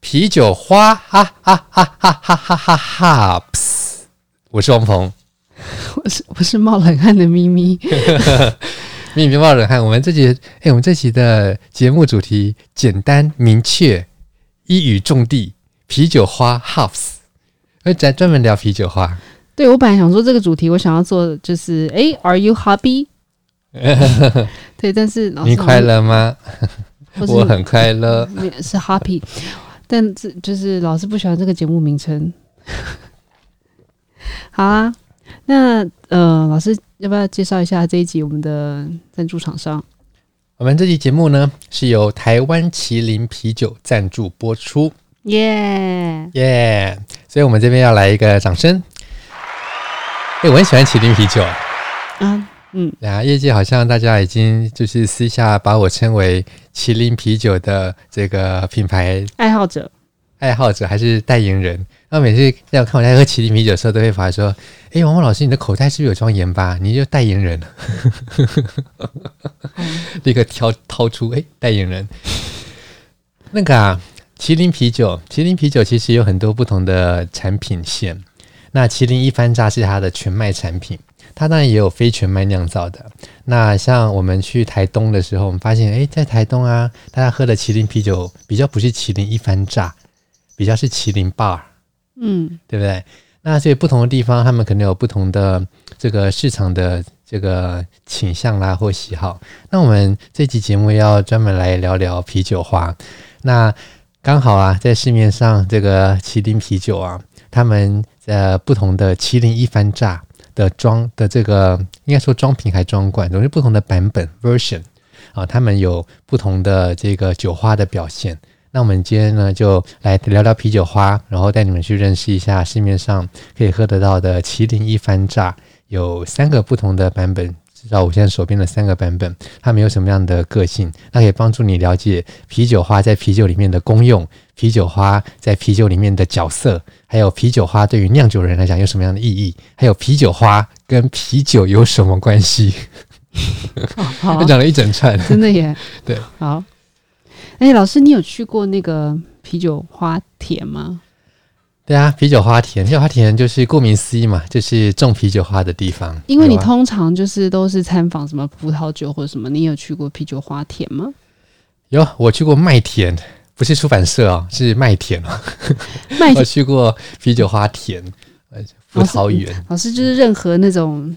啤酒花，哈哈哈哈哈哈哈哈！我是王鹏，我是我是冒冷汗的咪咪，咪咪冒冷汗。我们这集，哎，我们这集的节目主题简单明确，一语中的，啤酒花 Hops，而咱专门聊啤酒花。对，我本来想说这个主题，我想要做的就是，哎，Are you happy？对，但是你快乐吗？我很快乐，是 happy，但这就是老师不喜欢这个节目名称。好啊，那呃，老师要不要介绍一下这一集我们的赞助厂商？我们这期节目呢是由台湾麒麟啤酒赞助播出，耶耶！所以我们这边要来一个掌声。哎、欸，我很喜欢麒麟啤酒。嗯嗯，啊，业界好像大家已经就是私下把我称为麒麟啤酒的这个品牌爱好者，爱好者还是代言人。那每次在我看我在喝麒麟啤酒的时候，都会发说：“哎、欸，王王老师，你的口袋是不是有装盐巴？你就代言人。”立刻挑掏出哎、欸，代言人。那个啊，麒麟啤酒，麒麟啤酒其实有很多不同的产品线。那麒麟一番榨是它的全麦产品，它当然也有非全麦酿造的。那像我们去台东的时候，我们发现，诶，在台东啊，大家喝的麒麟啤酒比较不是麒麟一番榨，比较是麒麟 bar，嗯，对不对？那所以不同的地方，他们可能有不同的这个市场的这个倾向啦或喜好。那我们这期节目要专门来聊聊啤酒花。那刚好啊，在市面上这个麒麟啤酒啊。他们呃不同的麒麟一番榨的装的这个应该说装瓶还装罐，总是不同的版本 version 啊，他们有不同的这个酒花的表现。那我们今天呢就来聊聊啤酒花，然后带你们去认识一下市面上可以喝得到的麒麟一番榨，有三个不同的版本。知道我现在手边的三个版本，它们有什么样的个性？那可以帮助你了解啤酒花在啤酒里面的功用，啤酒花在啤酒里面的角色，还有啤酒花对于酿酒人来讲有什么样的意义？还有啤酒花跟啤酒有什么关系？好，我讲了一整串，真的耶。对，好。哎，老师，你有去过那个啤酒花田吗？对啊，啤酒花田，啤酒花田就是顾名思义嘛，就是种啤酒花的地方。因为你通常就是都是参访什么葡萄酒或者什么，你有去过啤酒花田吗？有，我去过麦田，不是出版社哦，是麦田哦。麦田，我去过啤酒花田，葡萄园。老师就是任何那种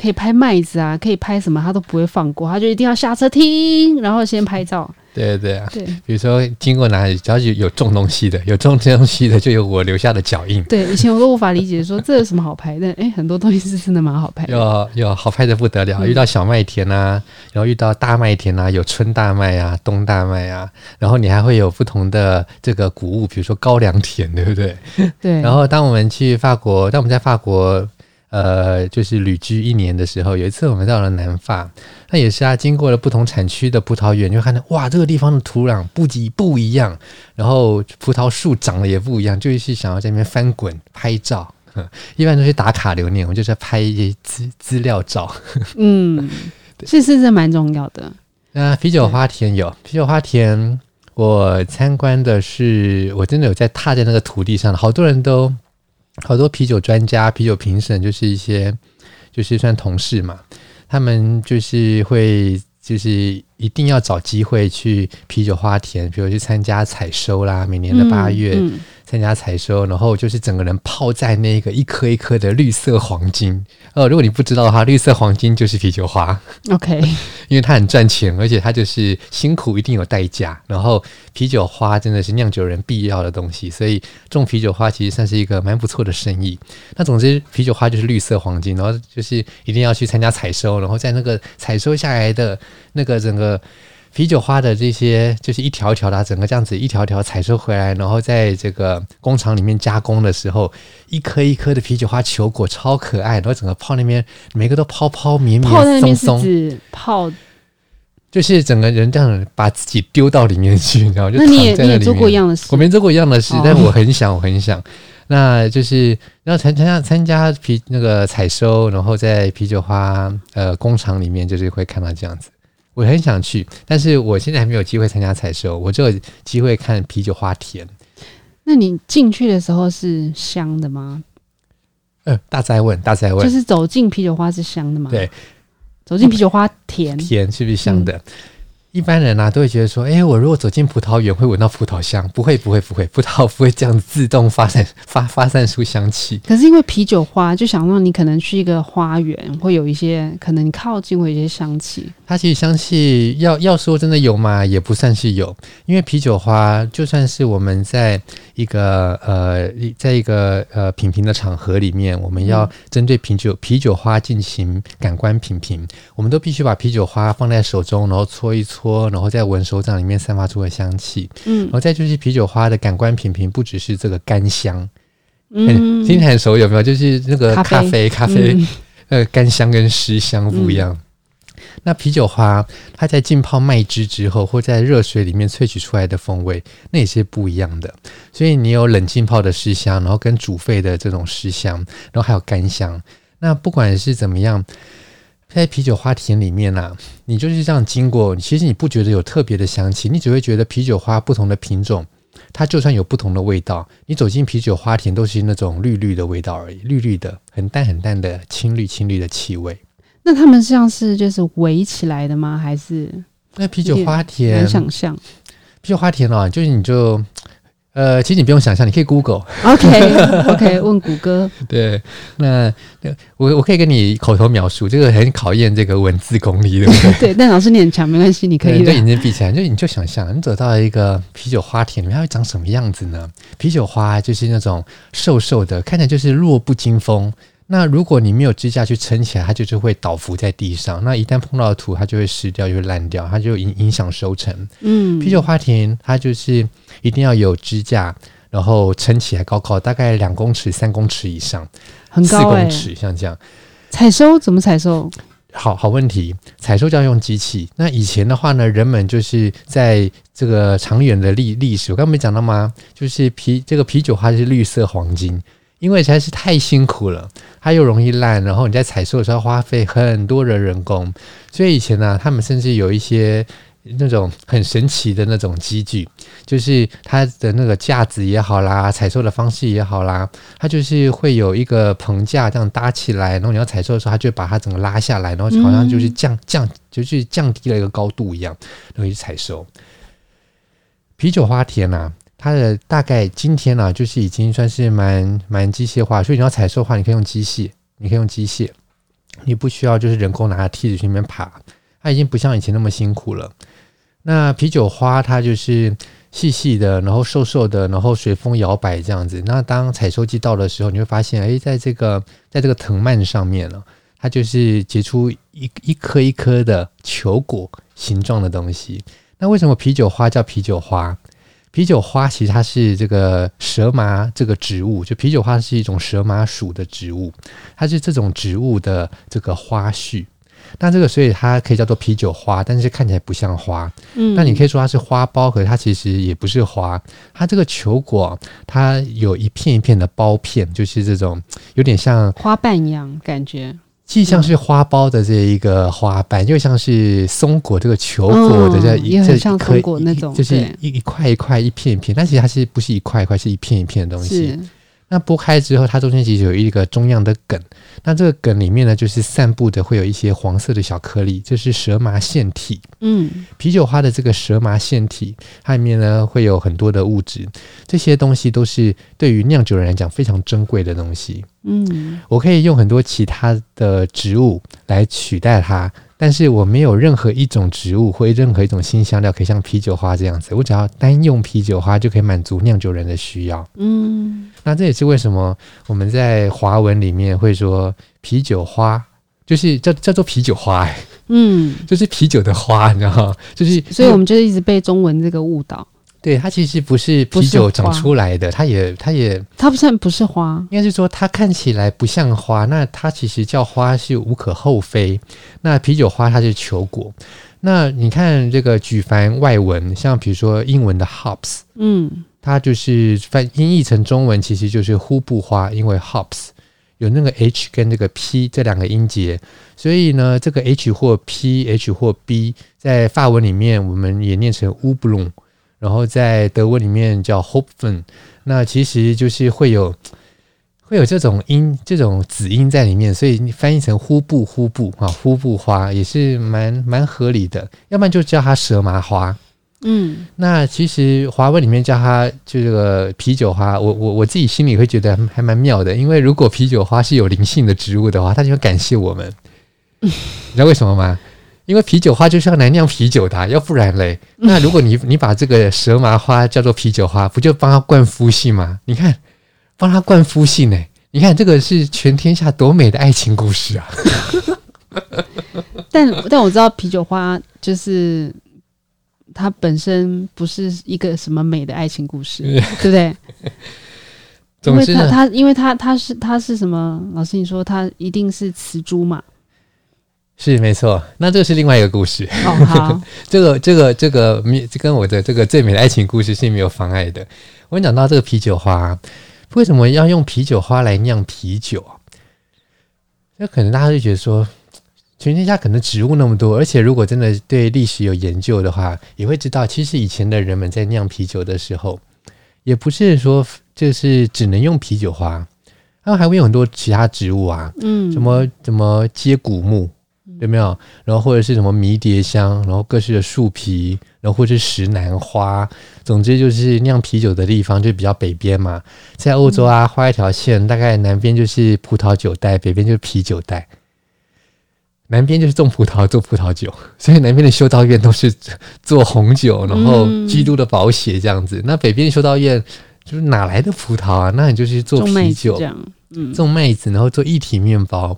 可以拍麦子啊，可以拍什么，他都不会放过，他就一定要下车听，然后先拍照。对对啊，对，比如说经过哪里，只要有有种东西的，有种东西的，就有我留下的脚印。对，以前我都无法理解说这有什么好拍的，哎，很多东西是真的蛮好拍的。有有好拍的不得了，嗯、遇到小麦田啊，然后遇到大麦田啊，有春大麦啊，冬大麦啊，然后你还会有不同的这个谷物，比如说高粱田，对不对？对。然后当我们去法国，当我们在法国。呃，就是旅居一年的时候，有一次我们到了南法，那也是啊，经过了不同产区的葡萄园，就看到哇，这个地方的土壤不仅不一样，然后葡萄树长得也不一样，就是想要在那边翻滚拍照，一般都是打卡留念，我们就是拍一些资资料照。嗯，是是是蛮重要的。那啤酒花田有啤酒花田，我参观的是，我真的有在踏在那个土地上，好多人都。好多啤酒专家、啤酒评审，就是一些就是算同事嘛，他们就是会就是一定要找机会去啤酒花田，比如去参加采收啦，每年的八月参加采收，然后就是整个人泡在那个一颗一颗的绿色黄金。呃，如果你不知道的话，绿色黄金就是啤酒花。OK，因为它很赚钱，而且它就是辛苦一定有代价。然后啤酒花真的是酿酒人必要的东西，所以种啤酒花其实算是一个蛮不错的生意。那总之，啤酒花就是绿色黄金，然后就是一定要去参加采收，然后在那个采收下来的那个整个。啤酒花的这些就是一条一条的，整个这样子一条条采收回来，然后在这个工厂里面加工的时候，一颗一颗的啤酒花球果超可爱，然后整个泡那边每个都泡泡绵绵松松，泡是指泡，就是整个人这样把自己丢到里面去，然后就躺在那里面。那你也做过一样的事？我没做过一样的事，但我很想，我很想。那就是要参参加参加啤那个采收，然后在啤酒花呃工厂里面，就是会看到这样子。我很想去，但是我现在还没有机会参加采收，我只有机会看啤酒花田。那你进去的时候是香的吗？呃，大灾问，大灾问，就是走进啤酒花是香的吗？对，走进啤酒花田，田是不是香的？嗯一般人啊都会觉得说，哎，我如果走进葡萄园会闻到葡萄香，不会，不会，不会，葡萄不会这样自动发散发发散出香气。可是因为啤酒花，就想让你可能去一个花园，会有一些可能你靠近会有一些香气。它其实香气要要说真的有吗？也不算是有，因为啤酒花就算是我们在一个呃，在一个呃品评的场合里面，我们要针对啤酒啤酒花进行感官品评，我们都必须把啤酒花放在手中，然后搓一搓。搓，然后再闻手掌里面散发出的香气，嗯，然后再就是啤酒花的感官品评，不只是这个干香，嗯，听起来很熟有没有？就是那个咖啡，咖啡，呃，干香跟湿香不一样。那啤酒花它在浸泡麦汁之后，或在热水里面萃取出来的风味，那也是不一样的。所以你有冷浸泡的湿香，然后跟煮沸的这种湿香，然后还有干香。那不管是怎么样。在啤酒花田里面啊，你就是这样经过，其实你不觉得有特别的香气，你只会觉得啤酒花不同的品种，它就算有不同的味道，你走进啤酒花田都是那种绿绿的味道而已，绿绿的，很淡很淡的青绿青绿的气味。那他们像是就是围起来的吗？还是那啤酒花田？难想象，啤酒花田啊，就是你就。呃，其实你不用想象，你可以 Google。OK，OK，okay, okay, 问谷歌。对，那我我可以跟你口头描述，这个很考验这个文字功力，对不对？对，但老师你很强，没关系，你可以。对，眼睛闭起来，就你就想象，你走到一个啤酒花田里面，它会长什么样子呢？啤酒花就是那种瘦瘦的，看起来就是弱不禁风。那如果你没有支架去撑起来，它就是会倒伏在地上。那一旦碰到土，它就会湿掉，就会烂掉，它就影影响收成。嗯，啤酒花田它就是一定要有支架，然后撑起来高高，大概两公尺、三公尺以上，很高、欸，四公尺像这样。采收怎么采收？好好问题，采收就要用机器。那以前的话呢，人们就是在这个长远的历历史，我刚刚没讲到吗？就是啤这个啤酒花是绿色黄金。因为实在是太辛苦了，它又容易烂，然后你在采收的时候花费很多的人工，所以以前呢、啊，他们甚至有一些那种很神奇的那种机具，就是它的那个架子也好啦，采收的方式也好啦，它就是会有一个棚架这样搭起来，然后你要采收的时候，它就把它整个拉下来，然后好像就是降降，就是降低了一个高度一样，然后去采收啤酒花田呐、啊。它的大概今天呢、啊，就是已经算是蛮蛮机械化，所以你要采收的话，你可以用机械，你可以用机械，你不需要就是人工拿着梯子去那边爬，它已经不像以前那么辛苦了。那啤酒花它就是细细的，然后瘦瘦的，然后随风摇摆这样子。那当采收季到的时候，你会发现，哎，在这个在这个藤蔓上面呢，它就是结出一一颗一颗的球果形状的东西。那为什么啤酒花叫啤酒花？啤酒花其实它是这个蛇麻这个植物，就啤酒花是一种蛇麻属的植物，它是这种植物的这个花序。那这个所以它可以叫做啤酒花，但是看起来不像花。嗯，那你可以说它是花苞，可是它其实也不是花。它这个球果，它有一片一片的苞片，就是这种有点像花瓣一样感觉。既像是花苞的这一个花瓣，又像是松果这个球果的这一、嗯、这像松果那种，就是一一块一块一片一片，但其实它是不是一块一块，是一片一片的东西。那剥开之后，它中间其实有一个中央的梗，那这个梗里面呢，就是散布的会有一些黄色的小颗粒，这是蛇麻腺体。嗯，啤酒花的这个蛇麻腺体，它里面呢会有很多的物质，这些东西都是对于酿酒人来讲非常珍贵的东西。嗯，我可以用很多其他的植物来取代它。但是我没有任何一种植物或任何一种新香料可以像啤酒花这样子，我只要单用啤酒花就可以满足酿酒人的需要。嗯，那这也是为什么我们在华文里面会说啤酒花，就是叫叫做啤酒花，欸，嗯，就是啤酒的花，你知道吗？就是，所以我们就一直被中文这个误导。对，它其实不是啤酒长出来的，它也，它也，它不算不是花，应该是说它看起来不像花，那它其实叫花是无可厚非。那啤酒花它是球果，那你看这个举凡外文，像比如说英文的 hops，嗯，它就是翻音译成中文其实就是呼布花，因为 hops 有那个 h 跟那个 p 这两个音节，所以呢，这个 h 或 p h 或 b 在法文里面我们也念成乌布隆。然后在德文里面叫 Hopfen，那其实就是会有会有这种音、这种子音在里面，所以你翻译成呼布呼布啊，呼布花也是蛮蛮合理的。要不然就叫它蛇麻花。嗯，那其实华文里面叫它就这个啤酒花，我我我自己心里会觉得还蛮妙的，因为如果啤酒花是有灵性的植物的话，它就会感谢我们。嗯，你知道为什么吗？因为啤酒花就是要来酿啤酒的啊，要不然嘞，那如果你你把这个蛇麻花叫做啤酒花，不就帮它灌夫姓吗？你看，帮它灌夫姓呢？你看这个是全天下多美的爱情故事啊！但但我知道啤酒花就是它本身不是一个什么美的爱情故事，对不对？因为它它因为它它是它是什么？老师你说它一定是雌株嘛？是没错，那这是另外一个故事。哦，好，这个这个这个跟我的这个最美的爱情故事是没有妨碍的。我讲到这个啤酒花，为什么要用啤酒花来酿啤酒？那可能大家就觉得说，全天下可能植物那么多，而且如果真的对历史有研究的话，也会知道，其实以前的人们在酿啤酒的时候，也不是说就是只能用啤酒花，他们还会有很多其他植物啊，嗯，什么什么接骨木。有没有？然后或者是什么迷迭香，然后各式的树皮，然后或者是石楠花，总之就是酿啤酒的地方就比较北边嘛。在欧洲啊，画一条线，大概南边就是葡萄酒带，北边就是啤酒带。南边就是种葡萄做葡萄酒，所以南边的修道院都是做红酒，然后基督的宝血这样子。那北边的修道院就是哪来的葡萄啊？那你就是做啤酒，种麦子，然后做一体面包。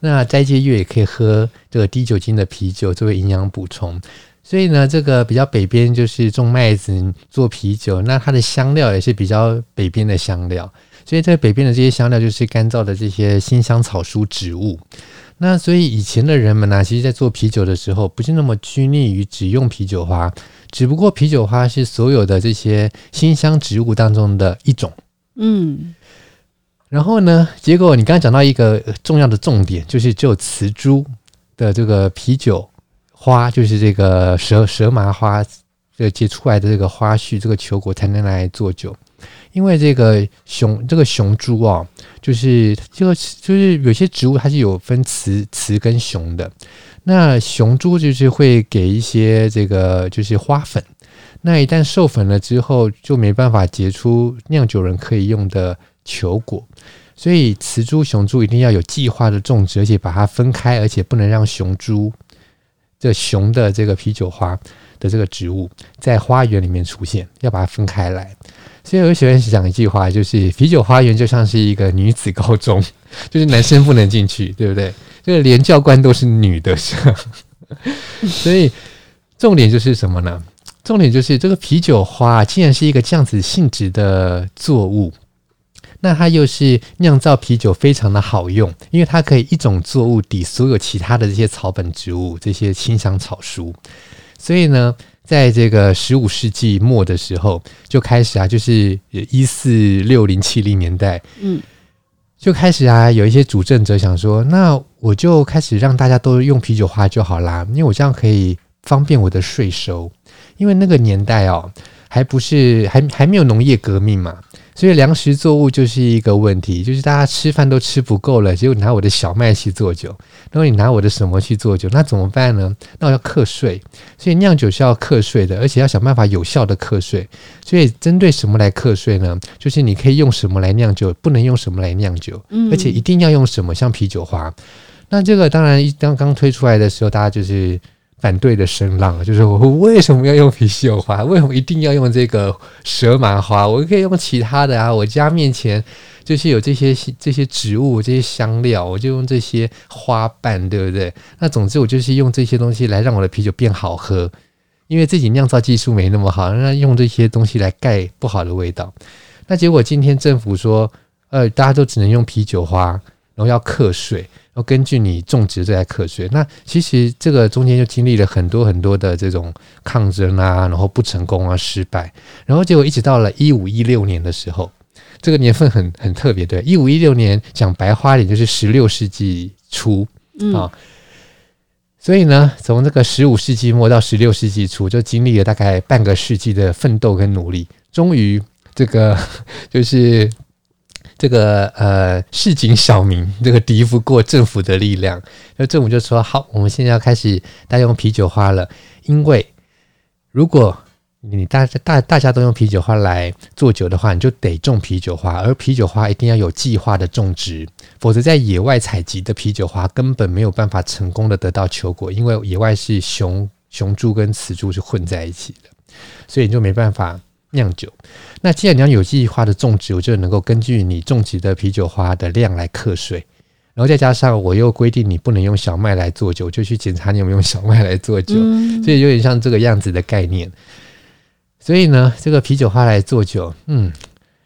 那斋戒月也可以喝这个低酒精的啤酒作为营养补充，所以呢，这个比较北边就是种麦子做啤酒，那它的香料也是比较北边的香料，所以在北边的这些香料就是干燥的这些辛香草属植物。那所以以前的人们呢、其实在做啤酒的时候不是那么拘泥于只用啤酒花，只不过啤酒花是所有的这些辛香植物当中的一种，嗯。然后呢，结果你刚刚讲到一个重要的重点，就是只有雌株的这个啤酒花，就是这个蛇蛇麻花这结出来的这个花序，这个球果才能来做酒。因为这个雄这个雄株啊，就是这个就是有些植物它是有分雌雌跟雄的。那雄株就是会给一些这个就是花粉，那一旦授粉了之后，就没办法结出酿酒人可以用的球果。所以雌株、雄株一定要有计划的种植，而且把它分开，而且不能让雄株这雄的这个啤酒花的这个植物在花园里面出现，要把它分开来。所以我喜欢讲一句话，就是啤酒花园就像是一个女子高中，就是男生不能进去，对不对？这个连教官都是女的，所以重点就是什么呢？重点就是这个啤酒花竟然是一个这样子性质的作物。那它又是酿造啤酒非常的好用，因为它可以一种作物抵所有其他的这些草本植物、这些清香草书。所以呢，在这个十五世纪末的时候就开始啊，就是一四六零七零年代，嗯，就开始啊，有一些主政者想说，那我就开始让大家都用啤酒花就好啦，因为我这样可以方便我的税收。因为那个年代哦，还不是还还没有农业革命嘛。所以粮食作物就是一个问题，就是大家吃饭都吃不够了，结果你拿我的小麦去做酒，然后你拿我的什么去做酒，那怎么办呢？那我要课税，所以酿酒是要课税的，而且要想办法有效的课税。所以针对什么来课税呢？就是你可以用什么来酿酒，不能用什么来酿酒，而且一定要用什么，像啤酒花。那这个当然刚刚推出来的时候，大家就是反对的声浪，就是我为什么要用啤酒花？为什么一定要用这个蛇麻花？我可以用其他的啊！我家面前就是有这些这些植物、这些香料，我就用这些花瓣，对不对？那总之我就是用这些东西来让我的啤酒变好喝，因为自己酿造技术没那么好，那用这些东西来盖不好的味道。那结果今天政府说，呃，大家都只能用啤酒花，然后要课税。然后根据你种植这来课税，那其实这个中间就经历了很多很多的这种抗争啊，然后不成功啊，失败，然后结果一直到了一五一六年的时候，这个年份很很特别，对，一五一六年讲白话点就是十六世纪初啊，嗯、所以呢，从这个十五世纪末到十六世纪初，就经历了大概半个世纪的奋斗跟努力，终于这个 就是。这个呃，市井小民这个敌不过政府的力量，那政府就说：“好，我们现在要开始大家用啤酒花了。因为如果你大家大大家都用啤酒花来做酒的话，你就得种啤酒花，而啤酒花一定要有计划的种植，否则在野外采集的啤酒花根本没有办法成功的得到球果，因为野外是雄雄株跟雌株是混在一起的，所以你就没办法。”酿酒，那既然你要有计划的种植，我就能够根据你种植的啤酒花的量来课税，然后再加上我又规定你不能用小麦来做酒，就去检查你有没有用小麦来做酒，嗯、所以有点像这个样子的概念。所以呢，这个啤酒花来做酒，嗯，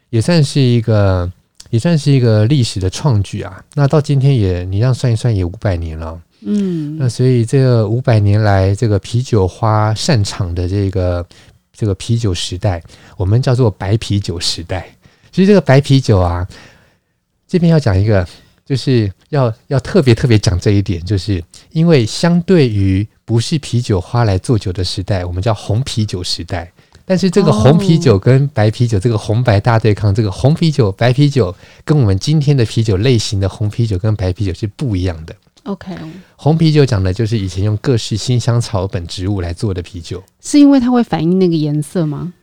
也算是一个，也算是一个历史的创举啊。那到今天也，你这样算一算，也五百年了，嗯，那所以这五百年来，这个啤酒花擅长的这个。这个啤酒时代，我们叫做白啤酒时代。其实这个白啤酒啊，这边要讲一个，就是要要特别特别讲这一点，就是因为相对于不是啤酒花来做酒的时代，我们叫红啤酒时代。但是这个红啤酒跟白啤酒，这个红白大对抗，这个红啤酒、白啤酒跟我们今天的啤酒类型的红啤酒跟白啤酒是不一样的。OK，红啤酒讲的就是以前用各式辛香草本植物来做的啤酒，是因为它会反映那个颜色吗？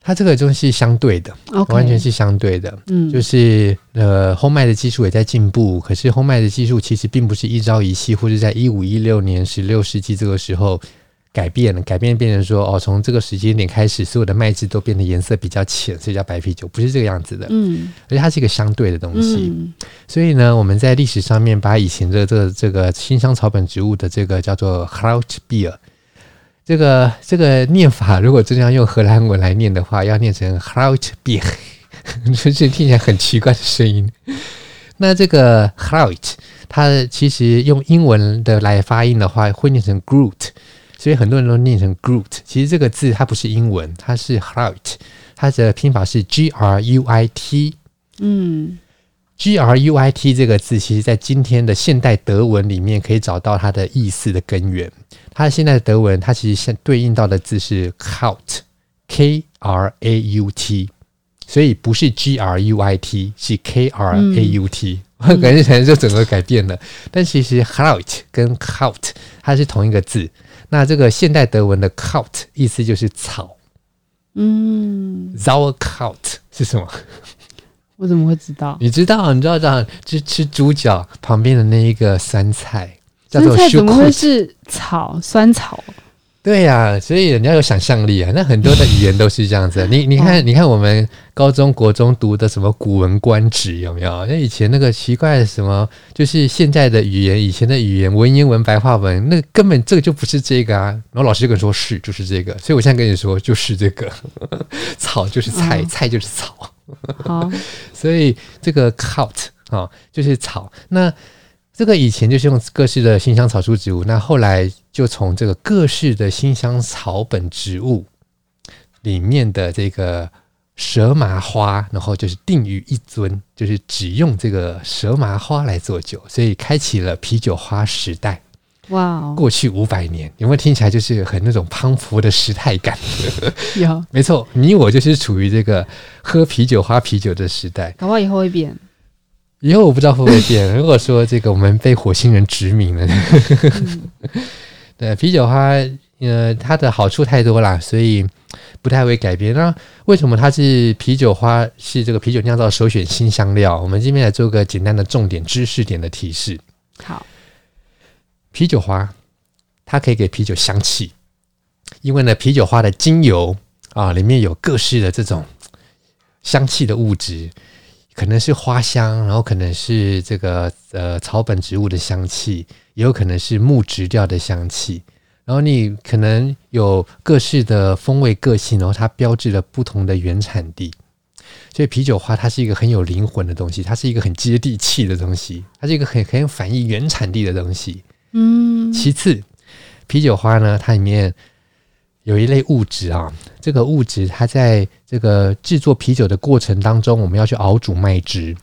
它这个东西相对的，Okay. 完全是相对的。嗯，就是呃，烘麦的技术也在进步，可是烘麦的技术其实并不是一朝一夕，或者在一五一六年、十六世纪这个时候。改变了，改变变成说哦，从这个时间点开始，所有的麦汁都变得颜色比较浅，所以叫白啤酒，不是这个样子的。嗯，而且它是一个相对的东西。嗯、所以呢，我们在历史上面把以前的这个这个新香草本植物的这个叫做 Hout Beer，这个这个念法，如果真的要用荷兰文来念的话，要念成 Hout Beer，就是听起来很奇怪的声音。那这个 Hout，它其实用英文的来发音的话，会念成 Groot。所以很多人都念成 Groot，其实这个字它不是英文，它是 Gruit，它的拼法是 G R U I T。嗯，G R U I T 这个字，其实在今天的现代德文里面可以找到它的意思的根源。它的现在的德文，它其实相对应到的字是 Kraut，K R A U T，所以不是 G R U I T，是 K R A U T。我感觉可能就整个改变了，但其实 Gruit 跟 Kraut 它是同一个字。那这个现代德文的 Kraut 意思就是草，嗯，Sauerkraut 是什么？我怎么会知道？你知道？你知道这样？就吃猪脚旁边的那一个酸菜，叫做酸菜怎么会是草？酸草？对呀、啊，所以人家有想象力啊。那很多的语言都是这样子。你你看，你看我们高中国中读的什么《古文观止》有没有？那以前那个奇怪的什么，就是现在的语言，以前的语言，文言文、白话文，那根本这个就不是这个啊。然后老师就跟你说是，就是这个。所以我现在跟你说，就是这个，草就是菜，嗯、菜就是草。好，所以这个 Kraut 啊，就是草。那这个以前就是用各式的辛香草属植物，那后来就从这个各式的辛香草本植物里面的这个蛇麻花，然后就是定于一尊，就是只用这个蛇麻花来做酒，所以开启了啤酒花时代。哇哦，过去五百年，有没有听起来就是很那种磅礴的时态感？有，没错，你我就是处于这个喝啤酒、花啤酒的时代。搞不好以后会变，以后我不知道会不会变。如果说这个我们被火星人殖民了，嗯、对啤酒花，呃，它的好处太多啦，所以不太会改变。那为什么它是啤酒花？是这个啤酒酿造首选新香料？我们这边来做个简单的重点知识点的提示。好。啤酒花，它可以给啤酒香气，因为呢，啤酒花的精油啊，里面有各式的这种香气的物质，可能是花香，然后可能是这个呃草本植物的香气，也有可能是木质调的香气，然后你可能有各式的风味个性，然后它标志了不同的原产地，所以啤酒花它是一个很有灵魂的东西，它是一个很接地气的东西，它是一个很很反映原产地的东西。嗯，其次，啤酒花呢，它里面有一类物质啊，这个物质它在这个制作啤酒的过程当中，我们要去熬煮麦汁。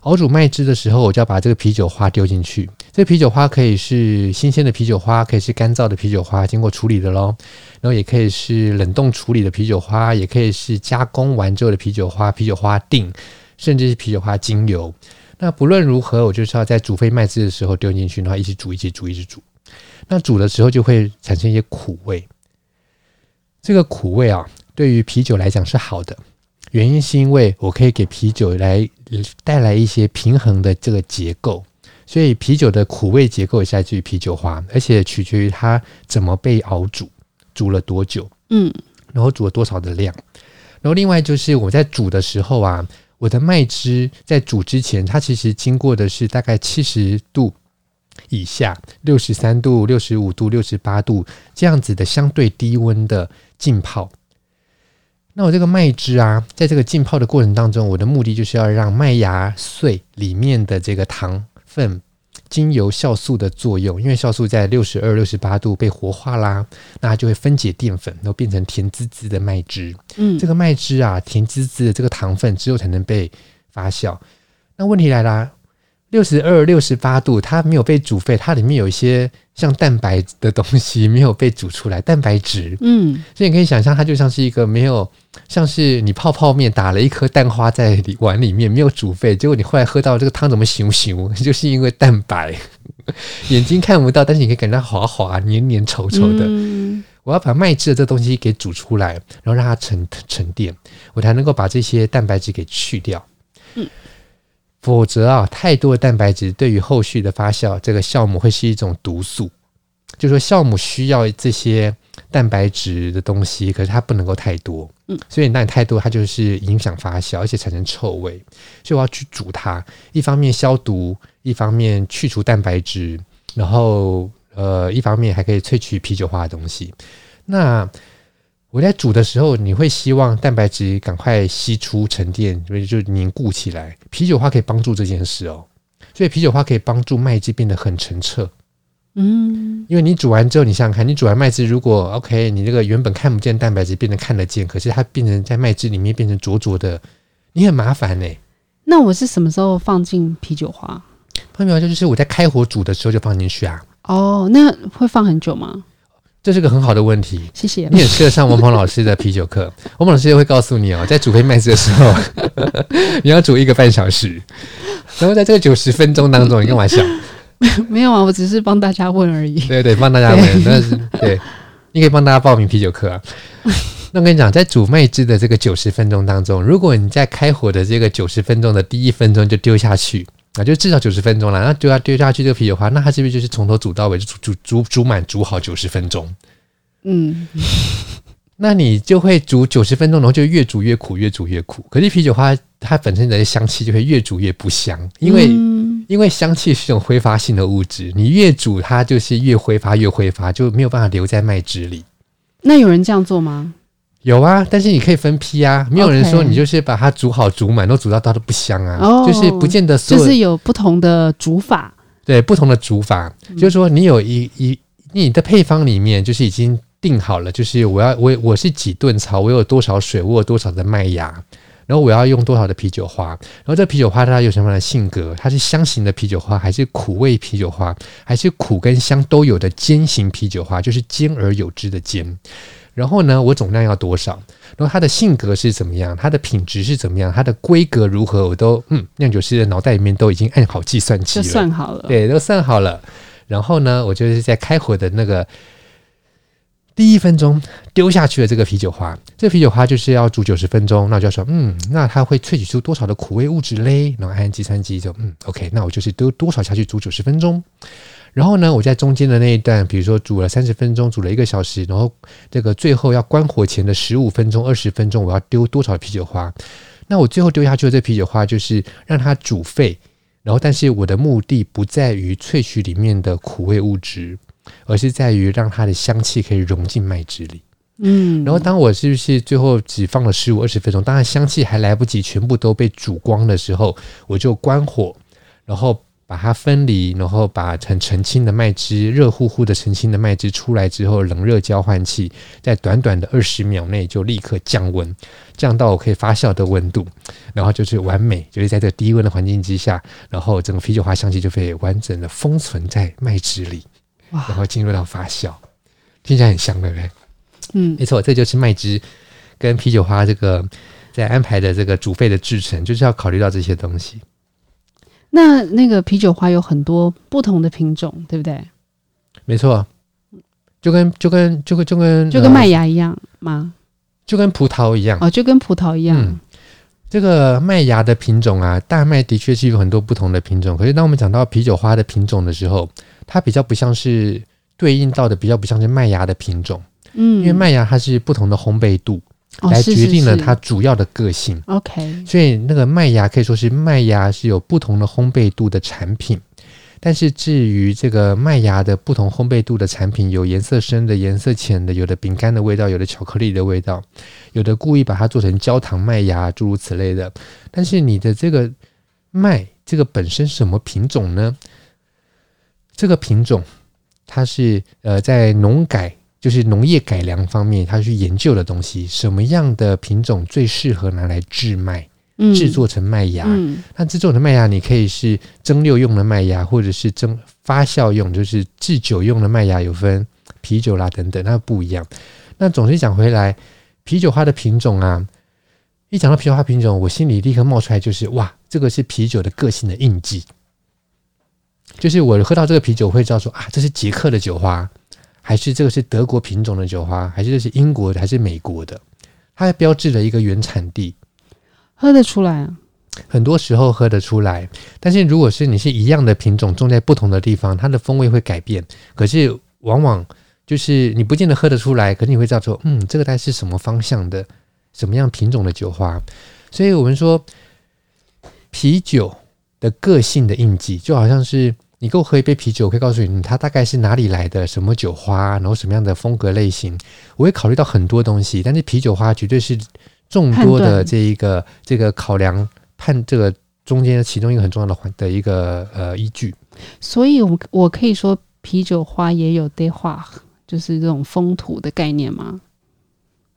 熬煮麦汁的时候，我就要把这个啤酒花丢进去。这个啤酒花可以是新鲜的啤酒花，可以是干燥的啤酒花，经过处理的喽。然后也可以是冷冻处理的啤酒花，也可以是加工完之后的啤酒花、啤酒花锭，甚至是啤酒花精油。那不论如何，我就是要在煮沸麦汁的时候丢进去，然后一直煮，一直煮，一直煮。那煮的时候就会产生一些苦味。这个苦味啊，对于啤酒来讲是好的，原因是因为我可以给啤酒来带来一些平衡的这个结构。所以啤酒的苦味结构也是来自于啤酒花，而且取决于它怎么被熬煮，煮了多久，嗯，然后煮了多少的量。然后另外就是我在煮的时候啊。我的麦汁在煮之前，它其实经过的是大概七十度以下，六十三度、六十五度、六十八度这样子的相对低温的浸泡。那我这个麦汁啊，在这个浸泡的过程当中，我的目的就是要让麦芽碎里面的这个糖分。经由酵素的作用，因为酵素在六十二、六十八度被活化啦，那它就会分解淀粉，然后变成甜滋滋的麦汁。嗯，这个麦汁啊，甜滋滋的这个糖分之后才能被发酵。那问题来啦，六十二、六十八度，它没有被煮沸，它里面有一些像蛋白的东西没有被煮出来，蛋白质。嗯，所以你可以想象，它就像是一个没有。像是你泡泡面，打了一颗蛋花在碗里面，没有煮沸，结果你后来喝到这个汤怎么熊熊？就是因为蛋白，眼睛看不到，但是你可以感觉到滑滑、黏黏稠稠的。嗯、我要把麦汁的这东西给煮出来，然后让它沉沉淀，我才能够把这些蛋白质给去掉。嗯，否则啊，太多的蛋白质对于后续的发酵，这个酵母会是一种毒素。就说酵母需要这些。蛋白质的东西，可是它不能够太多，嗯，所以那你太多，它就是影响发酵，而且产生臭味。所以我要去煮它，一方面消毒，一方面去除蛋白质，然后呃，一方面还可以萃取啤酒花的东西。那我在煮的时候，你会希望蛋白质赶快吸出沉淀，所以就凝固起来。啤酒花可以帮助这件事哦，所以啤酒花可以帮助麦汁变得很澄澈。嗯，因为你煮完之后，你想想看，你煮完麦汁，如果 OK，你这个原本看不见蛋白质变得看得见，可是它变成在麦汁里面变成浊浊的，你很麻烦呢、欸。那我是什么时候放进啤酒花？放啤酒花就是我在开火煮的时候就放进去啊。哦，那会放很久吗？这是个很好的问题，谢谢。你很适合上王鹏老师的啤酒课，王鹏老师会告诉你哦，在煮配麦汁的时候，你要煮一个半小时，然后在这个九十分钟当中，你干嘛想？没有啊，我只是帮大家问而已。对对，帮大家问，但是对，你可以帮大家报名啤酒课啊。那我跟你讲，在煮麦汁的这个九十分钟当中，如果你在开火的这个九十分钟的第一分钟就丢下去啊，就至少九十分钟了，那丢下丢下去这个啤酒花，那它是不是就是从头煮到尾，就煮煮煮煮满煮好九十分钟？嗯，那你就会煮九十分钟，然后就越煮越苦，越煮越苦。可是啤酒花它本身的香气就会越煮越不香，因为。嗯因为香气是一种挥发性的物质，你越煮它就是越挥发，越挥发就没有办法留在麦汁里。那有人这样做吗？有啊，但是你可以分批啊，没有人说你就是把它煮好煮满，都煮到它都不香啊。哦，就是不见得说，就是有不同的煮法。对，不同的煮法，嗯、就是说你有一一你的配方里面就是已经定好了，就是我要我我是几顿槽，我有多少水，我有多少的麦芽。然后我要用多少的啤酒花，然后这啤酒花它有什么样的性格？它是香型的啤酒花，还是苦味啤酒花，还是苦跟香都有的尖型啤酒花？就是尖而有之的尖。然后呢，我总量要多少？然后它的性格是怎么样？它的品质是怎么样？它的规格如何？我都嗯，酿酒师的脑袋里面都已经按好计算器了，就算好了，对，都算好了。然后呢，我就是在开火的那个第一分钟丢下去的这个啤酒花。这个啤酒花就是要煮九十分钟，那我就要说，嗯，那它会萃取出多少的苦味物质嘞？然后按计算机就嗯，OK，那我就是丢多少下去煮九十分钟。然后呢，我在中间的那一段，比如说煮了三十分钟，煮了一个小时，然后这个最后要关火前的十五分钟、二十分钟，我要丢多少啤酒花？那我最后丢下去的这啤酒花，就是让它煮沸。然后，但是我的目的不在于萃取里面的苦味物质，而是在于让它的香气可以融进麦汁里。嗯。然后，当我是不是最后只放了十五、二十分钟，当然香气还来不及全部都被煮光的时候，我就关火，然后。把它分离，然后把很澄清的麦汁、热乎乎的澄清的麦汁出来之后，冷热交换器在短短的二十秒内就立刻降温，降到我可以发酵的温度，然后就是完美，就是在这个低温的环境之下，然后整个啤酒花香气就可以完整的封存在麦汁里，然后进入到发酵，听起来很香，对不对？嗯，没错，这就是麦汁跟啤酒花这个在安排的这个煮沸的制成，就是要考虑到这些东西。那那个啤酒花有很多不同的品种，对不对？没错，就跟就跟就跟就跟就跟麦芽一样吗？就跟葡萄一样哦，就跟葡萄一样。嗯，这个麦芽的品种啊，大麦的确是有很多不同的品种。可是当我们讲到啤酒花的品种的时候，它比较不像是对应到的，比较不像是麦芽的品种。嗯，因为麦芽它是不同的烘焙度。来决定了它主要的个性。OK，所以那个麦芽可以说是麦芽是有不同的烘焙度的产品。但是至于这个麦芽的不同烘焙度的产品，有颜色深的、颜色浅的，有的饼干的味道，有的巧克力的味道，有的故意把它做成焦糖麦芽，诸如此类的。但是你的这个麦，这个本身是什么品种呢？这个品种它是呃在农改。就是农业改良方面，他去研究的东西，什么样的品种最适合拿来制麦，制作成麦芽？嗯，那制作成麦芽，你可以是蒸馏用的麦芽，或者是蒸发酵用，就是制酒用的麦芽，有分啤酒啦等等，那不一样。那总之讲回来，啤酒花的品种啊，一讲到啤酒花品种，我心里立刻冒出来就是哇，这个是啤酒的个性的印记，就是我喝到这个啤酒会知道说啊，这是捷克的酒花。还是这个是德国品种的酒花，还是这是英国的，还是美国的？它还标志了一个原产地，喝得出来啊。很多时候喝得出来，但是如果是你是一样的品种种在不同的地方，它的风味会改变。可是往往就是你不见得喝得出来，可是你会知道说，嗯，这个它是什么方向的，什么样品种的酒花。所以我们说啤酒的个性的印记，就好像是。你给我喝一杯啤酒，我可以告诉你它大概是哪里来的，什么酒花，然后什么样的风格类型。我会考虑到很多东西，但是啤酒花绝对是众多的这一个这个考量判这个中间的其中一个很重要的环的一个呃依据。所以，我我可以说啤酒花也有 terroir，就是这种风土的概念吗？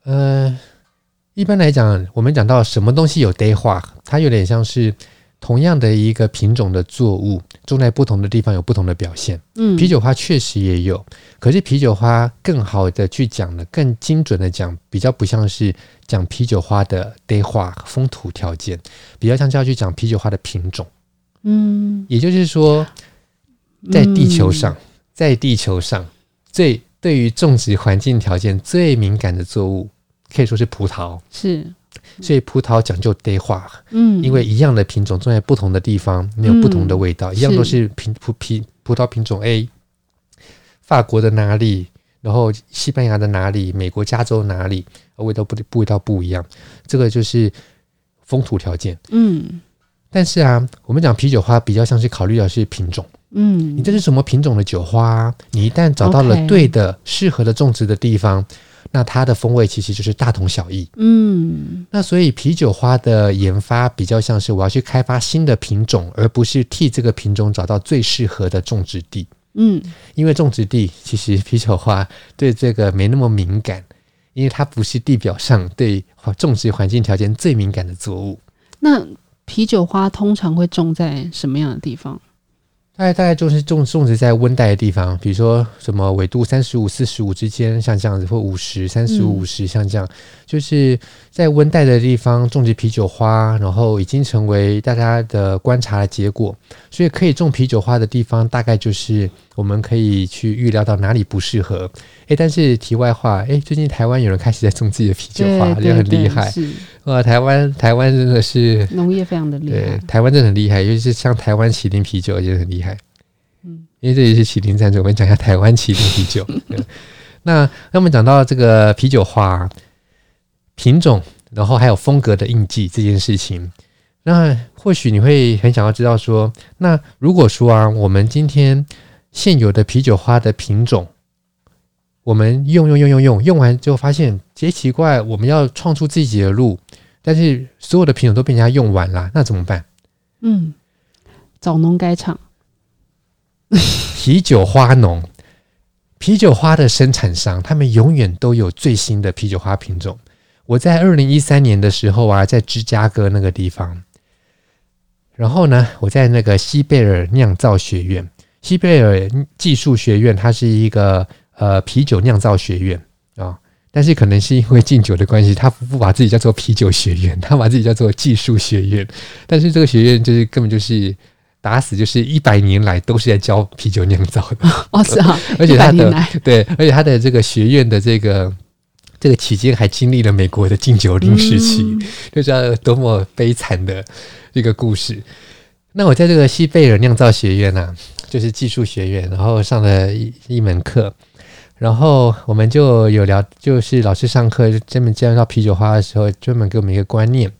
呃，一般来讲，我们讲到什么东西有 terroir，它有点像是。同样的一个品种的作物，种在不同的地方有不同的表现。嗯，啤酒花确实也有，可是啤酒花更好的去讲的，更精准的讲，比较不像是讲啤酒花的 terroir 风土条件，比较像是要去讲啤酒花的品种。嗯，也就是说，在地球上，在地球上最对于种植环境条件最敏感的作物，可以说是葡萄。是。所以葡萄讲究 terroir，嗯，因为一样的品种种在不同的地方，没有不同的味道，嗯、一样都是品葡葡葡萄品种 A，法国的哪里，然后西班牙的哪里，美国加州哪里，味道不不味道不一样，这个就是风土条件，嗯。但是啊，我们讲啤酒花比较像是考虑的是品种，嗯，你这是什么品种的酒花？你一旦找到了对的、适合的种植的地方。那它的风味其实就是大同小异，嗯。那所以啤酒花的研发比较像是我要去开发新的品种，而不是替这个品种找到最适合的种植地，嗯。因为种植地其实啤酒花对这个没那么敏感，因为它不是地表上对种植环境条件最敏感的作物。那啤酒花通常会种在什么样的地方？大概大概就是种种植在温带的地方，比如说什么纬度三十五、四十五之间，像这样子，或五十、三十五、五十，像这样，就是在温带的地方种植啤酒花，然后已经成为大家的观察的结果。所以可以种啤酒花的地方，大概就是我们可以去预料到哪里不适合。诶，但是题外话，诶，最近台湾有人开始在种自己的啤酒花，也很厉害。哇，台湾台湾真的是农业非常的厉害。对，台湾真的很厉害，尤其是像台湾麒麟啤酒也很厉害。嗯，因为这里是麒麟赞助，我们讲一下台湾麒麟啤酒。那那我们讲到这个啤酒花品种，然后还有风格的印记这件事情，那或许你会很想要知道说，那如果说啊，我们今天现有的啤酒花的品种。我们用用用用用用完之后，发现极奇怪，我们要创出自己的路，但是所有的品种都被人家用完了，那怎么办？嗯，找农改场。啤酒花农，啤酒花的生产商，他们永远都有最新的啤酒花品种。我在二零一三年的时候啊，在芝加哥那个地方，然后呢，我在那个西贝尔酿造学院，西贝尔技术学院，它是一个。呃，啤酒酿造学院啊、哦，但是可能是因为禁酒的关系，他不不把自己叫做啤酒学院，他把自己叫做技术学院。但是这个学院就是根本就是打死就是一百年来都是在教啤酒酿造的哦，是啊，而且他的对，而且他的这个学院的这个这个期间还经历了美国的禁酒令时期，嗯、就是多么悲惨的一个故事。那我在这个西贝尔酿造学院呢、啊，就是技术学院，然后上了一一门课。然后我们就有聊，就是老师上课专门介绍到啤酒花的时候，专门给我们一个观念，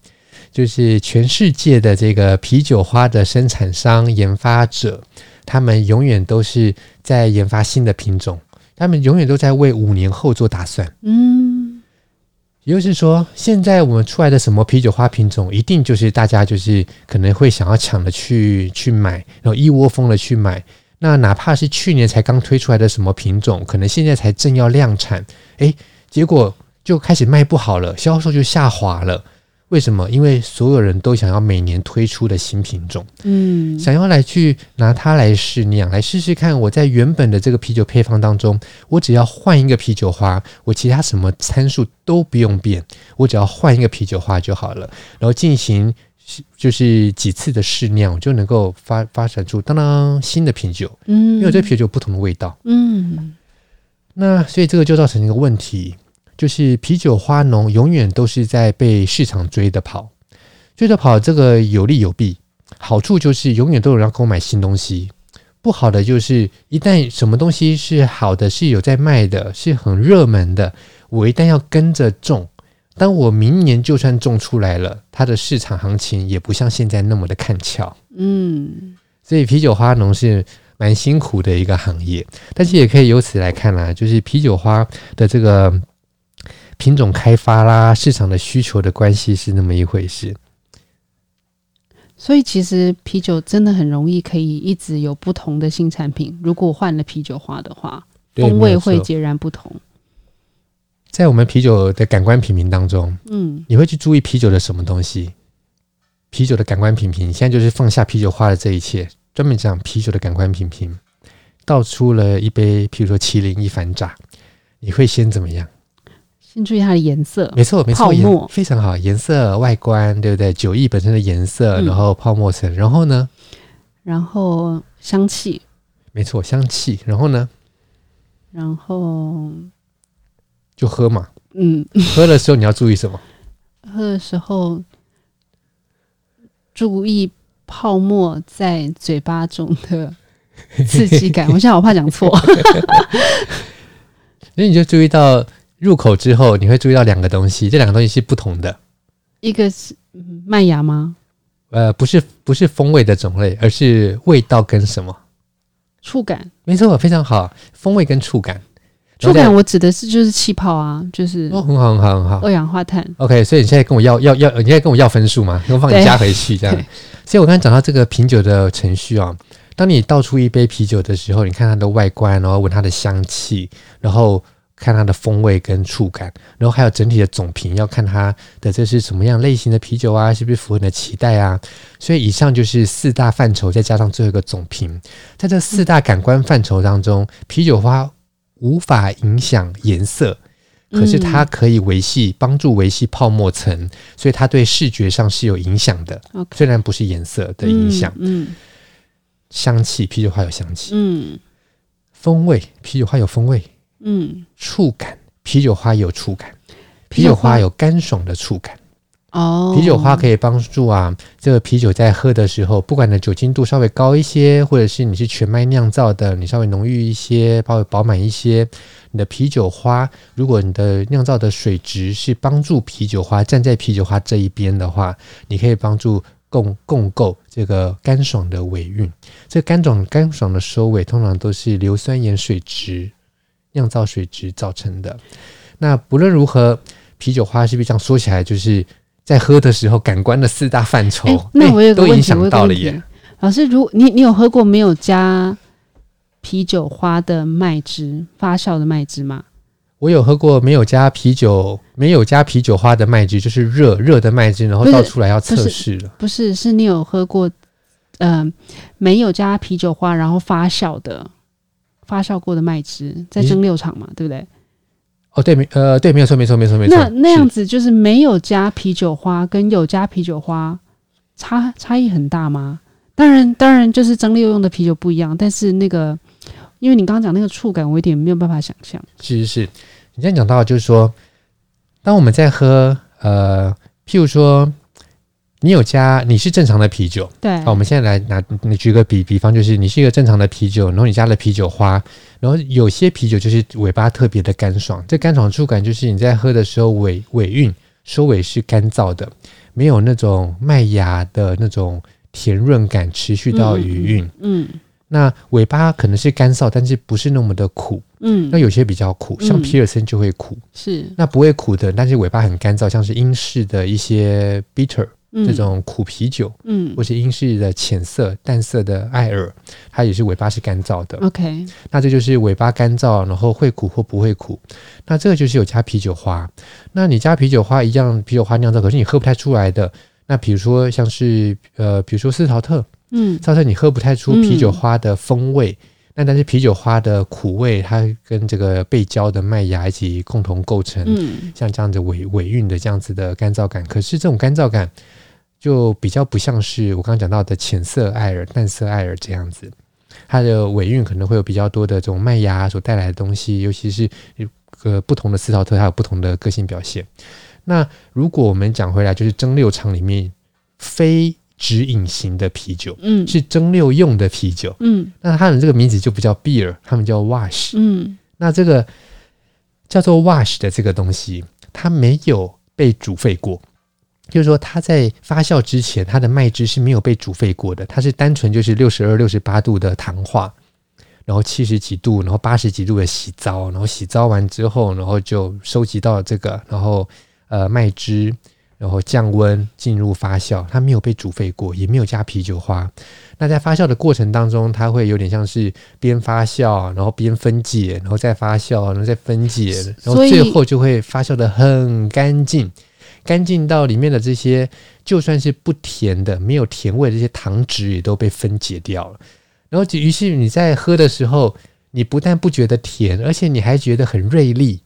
就是全世界的这个啤酒花的生产商、研发者，他们永远都是在研发新的品种，他们永远都在为五年后做打算。嗯，也就是说，现在我们出来的什么啤酒花品种，一定就是大家就是可能会想要抢着去去买，然后一窝蜂的去买。那哪怕是去年才刚推出来的什么品种，可能现在才正要量产，诶，结果就开始卖不好了，销售就下滑了。为什么？因为所有人都想要每年推出的新品种，嗯，想要来去拿它来试酿，来试试看。我在原本的这个啤酒配方当中，我只要换一个啤酒花，我其他什么参数都不用变，我只要换一个啤酒花就好了，然后进行。就是几次的试酿，就能够发发展出当当新的啤酒，嗯，因为这啤酒有不同的味道，嗯，那所以这个就造成一个问题，就是啤酒花农永远都是在被市场追着跑，追着跑，这个有利有弊，好处就是永远都有人要购买新东西，不好的就是一旦什么东西是好的，是有在卖的，是很热门的，我一旦要跟着种。当我明年就算种出来了，它的市场行情也不像现在那么的看俏。嗯，所以啤酒花农是蛮辛苦的一个行业，但是也可以由此来看啦，就是啤酒花的这个品种开发啦，市场的需求的关系是那么一回事。所以其实啤酒真的很容易可以一直有不同的新产品，如果换了啤酒花的话，风味会截然不同。在我们啤酒的感官品评当中，嗯，你会去注意啤酒的什么东西？啤酒的感官品评，现在就是放下啤酒花的这一切，专门讲啤酒的感官品评。倒出了一杯，譬如说麒麟一番炸，你会先怎么样？先注意它的颜色，没错，没错，泡沫非常好，颜色、外观，对不对？酒液本身的颜色，然后泡沫层，然后呢？然后香气，没错，香气，然后呢？然后。就喝嘛，嗯，喝的时候你要注意什么？喝的时候注意泡沫在嘴巴中的刺激感。我现在好怕讲错，所以你就注意到入口之后，你会注意到两个东西，这两个东西是不同的。一个是麦芽吗？呃，不是，不是风味的种类，而是味道跟什么？触感。没错，非常好，风味跟触感。触感我指的是就是气泡啊，就是哦，很好很好很好，二氧化碳。OK，所以你现在跟我要要要，你现在跟我要分数吗？我帮你加回去这样。所以我刚才讲到这个品酒的程序啊，当你倒出一杯啤酒的时候，你看它的外观，然后闻它的香气，然后看它的风味跟触感，然后还有整体的总评，要看它的这是什么样类型的啤酒啊，是不是符合你的期待啊？所以以上就是四大范畴，再加上最后一个总评。在这四大感官范畴当中，啤酒花无法影响颜色，可是它可以维系，帮助维系泡沫层，所以它对视觉上是有影响的。虽然不是颜色的影响，嗯，香气，啤酒花有香气，嗯，风味，啤酒花有风味。嗯，触感，啤酒花有触感，啤酒花有干爽的触感。哦，啤酒花可以帮助啊，这个啤酒在喝的时候，不管的酒精度稍微高一些，或者是你是全麦酿造的，你稍微浓郁一些，稍微饱满一些，你的啤酒花，如果你的酿造的水质是帮助啤酒花站在啤酒花这一边的话，你可以帮助共共构这个干爽的尾韵。这干爽干爽的收尾，通常都是硫酸盐水质。酿造水质造成的。那不论如何，啤酒花是不是这样说起来，就是在喝的时候，感官的四大范畴，欸、那我有个问题，都影响到了耶。老师，如你你有喝过没有加啤酒花的麦汁发酵的麦汁吗？我有喝过没有加啤酒没有加啤酒花的麦汁，就是热热的麦汁，然后倒出来要测试了。不是，是你有喝过，嗯、呃，没有加啤酒花然后发酵的。发酵过的麦汁在蒸馏厂嘛，对不对？哦，对，没，呃，对，没有错，没错，没错，没错。那那样子就是没有加啤酒花跟有加啤酒花差差异很大吗？当然，当然就是蒸馏用的啤酒不一样，但是那个，因为你刚刚讲那个触感，我有点没有办法想象。其实是你这样讲到，就是说，当我们在喝，呃，譬如说。你有加，你是正常的啤酒，对。好，我们现在来拿，你举个比比方，就是你是一个正常的啤酒，然后你加了啤酒花，然后有些啤酒就是尾巴特别的干爽，这干爽触感就是你在喝的时候尾尾韵收尾是干燥的，没有那种麦芽的那种甜润感持续到余韵。嗯，嗯，那尾巴可能是干燥，但是不是那么的苦。嗯，那有些比较苦，像皮尔森就会苦。是，那不会苦的，但是尾巴很干燥，像是英式的一些 bitter。这种苦啤酒，嗯，或是英式的浅色、淡色的艾尔，它也是尾巴是干燥的。OK，那这就是尾巴干燥，然后会苦或不会苦。那这个就是有加啤酒花。那你加啤酒花一样，啤酒花酿造，可是你喝不太出来的。那比如说像是呃，比如说斯陶特，嗯，斯陶特你喝不太出啤酒花的风味。嗯那但是啤酒花的苦味，它跟这个背焦的麦芽一起共同构成，像这样子尾尾韵的这样子的干燥感。可是这种干燥感就比较不像是我刚刚讲到的浅色艾尔、淡色艾尔这样子，它的尾韵可能会有比较多的这种麦芽所带来的东西，尤其是呃不同的斯陶特，它有不同的个性表现。那如果我们讲回来，就是蒸馏厂里面非直饮型的啤酒，嗯，是蒸馏用的啤酒，嗯，那它的这个名字就不叫 beer，他们叫 wash，嗯，那这个叫做 wash 的这个东西，它没有被煮沸过，就是说它在发酵之前，它的麦汁是没有被煮沸过的，它是单纯就是六十二、六十八度的糖化，然后七十几度，然后八十几度的洗糟，然后洗糟完之后，然后就收集到这个，然后呃麦汁。然后降温进入发酵，它没有被煮沸过，也没有加啤酒花。那在发酵的过程当中，它会有点像是边发酵，然后边分解，然后再发酵，然后再分解，然后最后就会发酵得很干净，干净到里面的这些就算是不甜的、没有甜味的这些糖脂也都被分解掉了。然后于是你在喝的时候，你不但不觉得甜，而且你还觉得很锐利。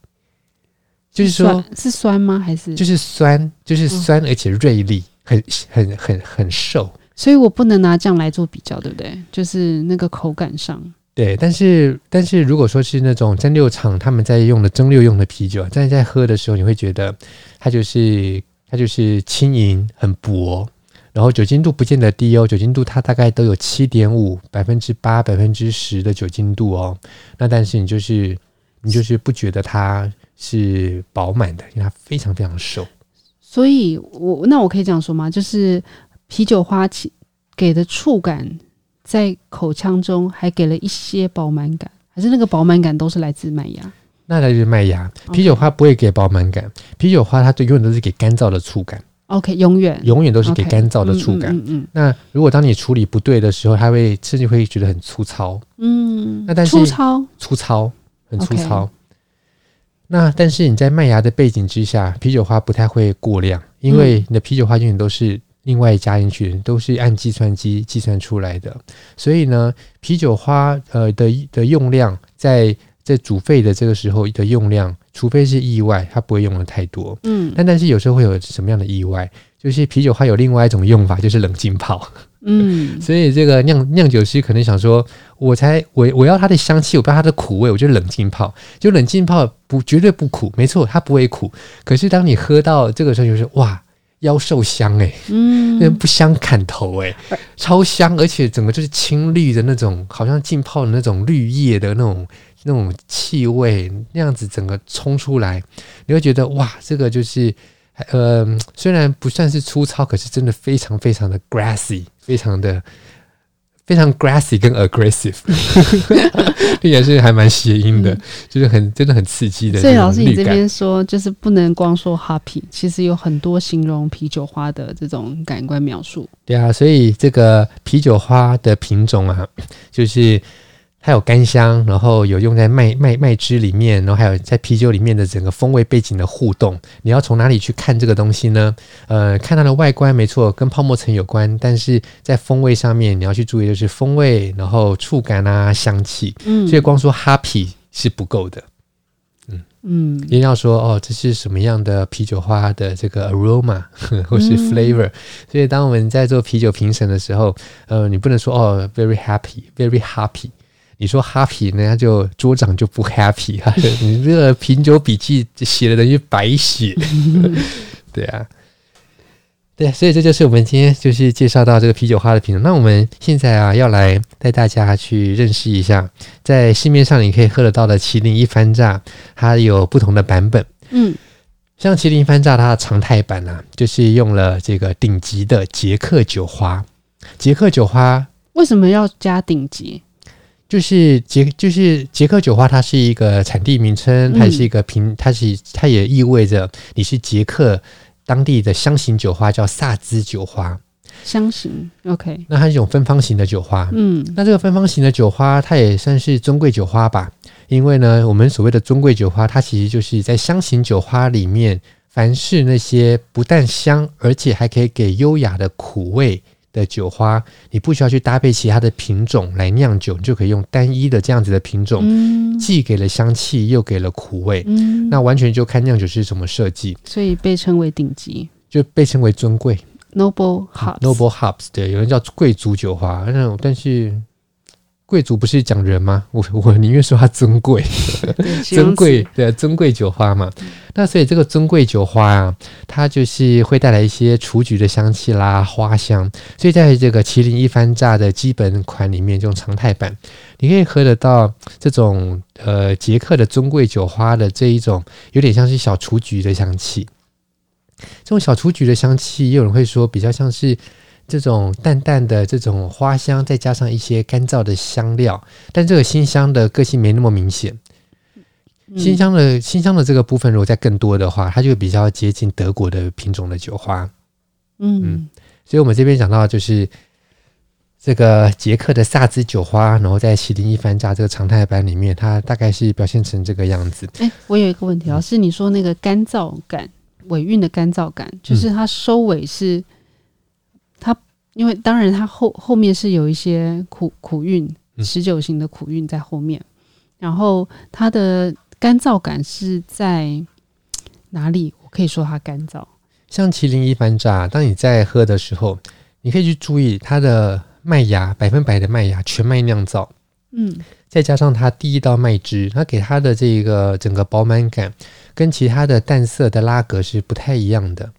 就是说，是酸吗？还是就是酸，就是酸，而且锐利，很很很很瘦。所以我不能拿这样来做比较，对不对？就是那个口感上。对，但是但是如果说是那种蒸馏厂他们在用的蒸馏用的啤酒，在在喝的时候，你会觉得它就是它就是轻盈很薄，然后酒精度不见得低哦，酒精度它大概都有七点五百分之八百分之十的酒精度哦。那但是你就是你就是不觉得它。是饱满的，因为它非常非常瘦，所以我那我可以这样说吗？就是啤酒花给的触感，在口腔中还给了一些饱满感，还是那个饱满感都是来自麦芽？那来自麦芽，啤酒花不会给饱满感.啤酒花它都永远都是给干燥的触感。OK，永远永远都是给干燥的触感。Okay. 嗯嗯，嗯。那如果当你处理不对的时候，它会甚至会觉得很粗糙。嗯，那但是粗糙，粗糙，很粗糙。那但是你在麦芽的背景之下，啤酒花不太会过量，因为你的啤酒花永远都是另外加进去的，都是按计算机计算出来的。所以呢，啤酒花呃的的用量在在煮沸的这个时候的用量，除非是意外，它不会用的太多。嗯，但但是有时候会有什么样的意外？就是啤酒花有另外一种用法，就是冷浸泡。嗯，所以这个酿酿酒师可能想说，我才我我要它的香气，我不要它的苦味，我就冷浸泡。就冷浸泡不绝对不苦，没错，它不会苦。可是当你喝到这个时候，就是哇，夭寿香哎，嗯，那不香砍头哎，超香，而且整个就是青绿的那种，好像浸泡的那种绿叶的那种那种气味，那样子整个冲出来，你会觉得哇，这个就是。呃，虽然不算是粗糙，可是真的非常非常的 grassy，非常的非常 grassy 跟 aggressive，并且是还蛮谐音的，嗯、就是很真的很刺激的。所以老师，你这边说就是不能光说 hoppy，其实有很多形容啤酒花的这种感官描述。对啊，所以这个啤酒花的品种啊，就是。它有干香，然后有用在麦麦麦汁里面，然后还有在啤酒里面的整个风味背景的互动。你要从哪里去看这个东西呢？呃，看它的外观没错，跟泡沫层有关，但是在风味上面你要去注意，就是风味，然后触感啊，香气。嗯，所以光说 happy 是不够的。嗯嗯，一定要说哦，这是什么样的啤酒花的这个 aroma 或是 flavor。嗯、所以当我们在做啤酒评审的时候，呃，你不能说哦，very happy，very happy。你说 happy，人家就桌长就不 happy 哈。你这个品酒笔记写的等于白写，对啊，对，所以这就是我们今天就是介绍到这个啤酒花的品种。那我们现在啊，要来带大家去认识一下，在市面上你可以喝得到的麒麟一番榨，它有不同的版本。嗯，像麒麟一番榨，它的常态版啊，就是用了这个顶级的捷克酒花。捷克酒花为什么要加顶级？就是捷，就是捷克酒花，它是一个产地名称，它是一个品，它是它也意味着你是捷克当地的香型酒花，叫萨兹酒花。香型，OK。那它是一种芬芳型的酒花，嗯，那这个芬芳型的酒花，它也算是尊贵酒花吧？因为呢，我们所谓的尊贵酒花，它其实就是在香型酒花里面，凡是那些不但香，而且还可以给优雅的苦味。的酒花，你不需要去搭配其他的品种来酿酒，你就可以用单一的这样子的品种，嗯、既给了香气，又给了苦味，嗯、那完全就看酿酒师怎么设计。所以被称为顶级，就被称为尊贵。（Noble Hops），Noble Hops，对，有人叫贵族酒花，那种但是。贵族不是讲人吗？我我宁愿说它尊贵，尊贵对尊贵酒花嘛。那所以这个尊贵酒花啊，它就是会带来一些雏菊的香气啦，花香。所以在这个麒麟一番榨的基本款里面，这种常态版，你可以喝得到这种呃捷克的尊贵酒花的这一种，有点像是小雏菊的香气。这种小雏菊的香气，也有人会说比较像是。这种淡淡的这种花香，再加上一些干燥的香料，但这个新香的个性没那么明显。新香的新香的这个部分，如果再更多的话，它就比较接近德国的品种的酒花。嗯，嗯，所以我们这边讲到就是这个捷克的萨兹酒花，然后在麒麟一番榨这个常态版里面，它大概是表现成这个样子。哎，我有一个问题啊，是你说那个干燥感，尾韵的干燥感，就是它收尾是。因为当然，它后后面是有一些苦苦韵，持久型的苦韵在后面。嗯、然后它的干燥感是在哪里？我可以说它干燥。像麒麟一番榨，当你在喝的时候，你可以去注意它的麦芽，百分百的麦芽，全麦酿造。嗯，再加上它第一道麦汁，它给它的这个整个饱满感，跟其他的淡色的拉格是不太一样的。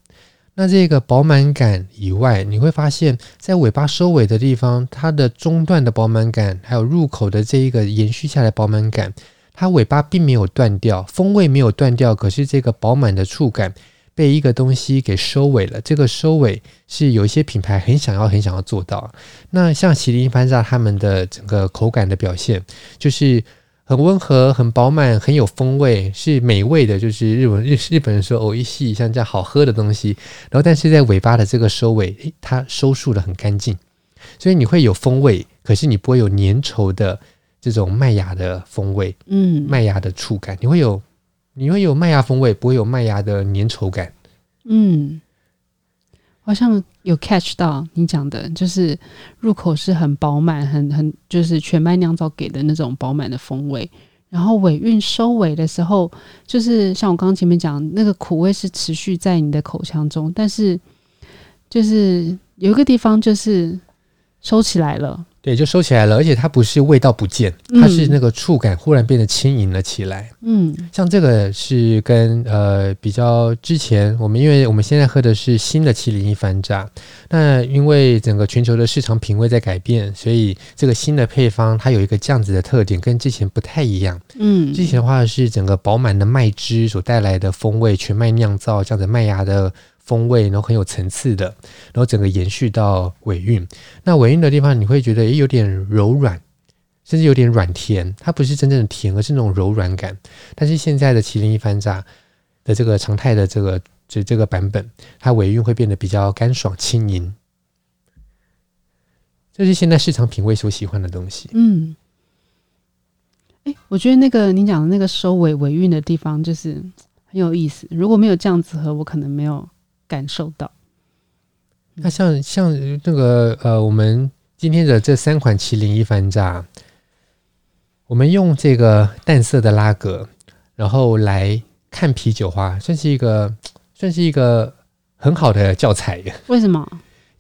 那这个饱满感以外，你会发现在尾巴收尾的地方，它的中段的饱满感，还有入口的这一个延续下来饱满感，它尾巴并没有断掉，风味没有断掉，可是这个饱满的触感被一个东西给收尾了。这个收尾是有一些品牌很想要、很想要做到。那像麒麟番榨他们的整个口感的表现，就是。很温和，很饱满，很有风味，是美味的。就是日本日日本人说“おいしい”，像这样好喝的东西。然后，但是在尾巴的这个收尾，诶，它收束得很干净，所以你会有风味，可是你不会有粘稠的这种麦芽的风味，嗯，麦芽的触感，你会有 你会有麦芽风味，不会有麦芽的粘稠感。嗯， 好像有 catch 到你讲的，就是入口是很饱满，很很就是全麦酿造给的那种饱满的风味。然后尾韵收尾的时候，就是像我刚刚前面讲，那个苦味是持续在你的口腔中，但是就是有一个地方就是收起来了。对，就收起来了，而且它不是味道不见，它是那个触感忽然变得轻盈了起来。嗯，像这个是跟呃比较之前我们，因为我们现在喝的是新的七零一番榨，那因为整个全球的市场品味在改变，所以这个新的配方它有一个这样子的特点，跟之前不太一样。嗯，之前的话是整个饱满的麦汁所带来的风味，全麦酿造这样子麦芽的。风味，然后很有层次的，然后整个延续到尾韵。那尾韵的地方，你会觉得也有点柔软，甚至有点软甜。它不是真正的甜，而是那种柔软感。但是现在的麒麟一番榨的这个常态的这个就这个版本，它尾韵会变得比较干爽轻盈。这是现在市场品味所喜欢的东西。嗯，哎，我觉得那个你讲的那个收尾尾韵的地方，就是很有意思。如果没有这样子喝，我可能没有。感受到，那像像那个呃，我们今天的这三款麒麟一番炸，我们用这个淡色的拉格，然后来看啤酒花，算是一个算是一个很好的教材。为什么？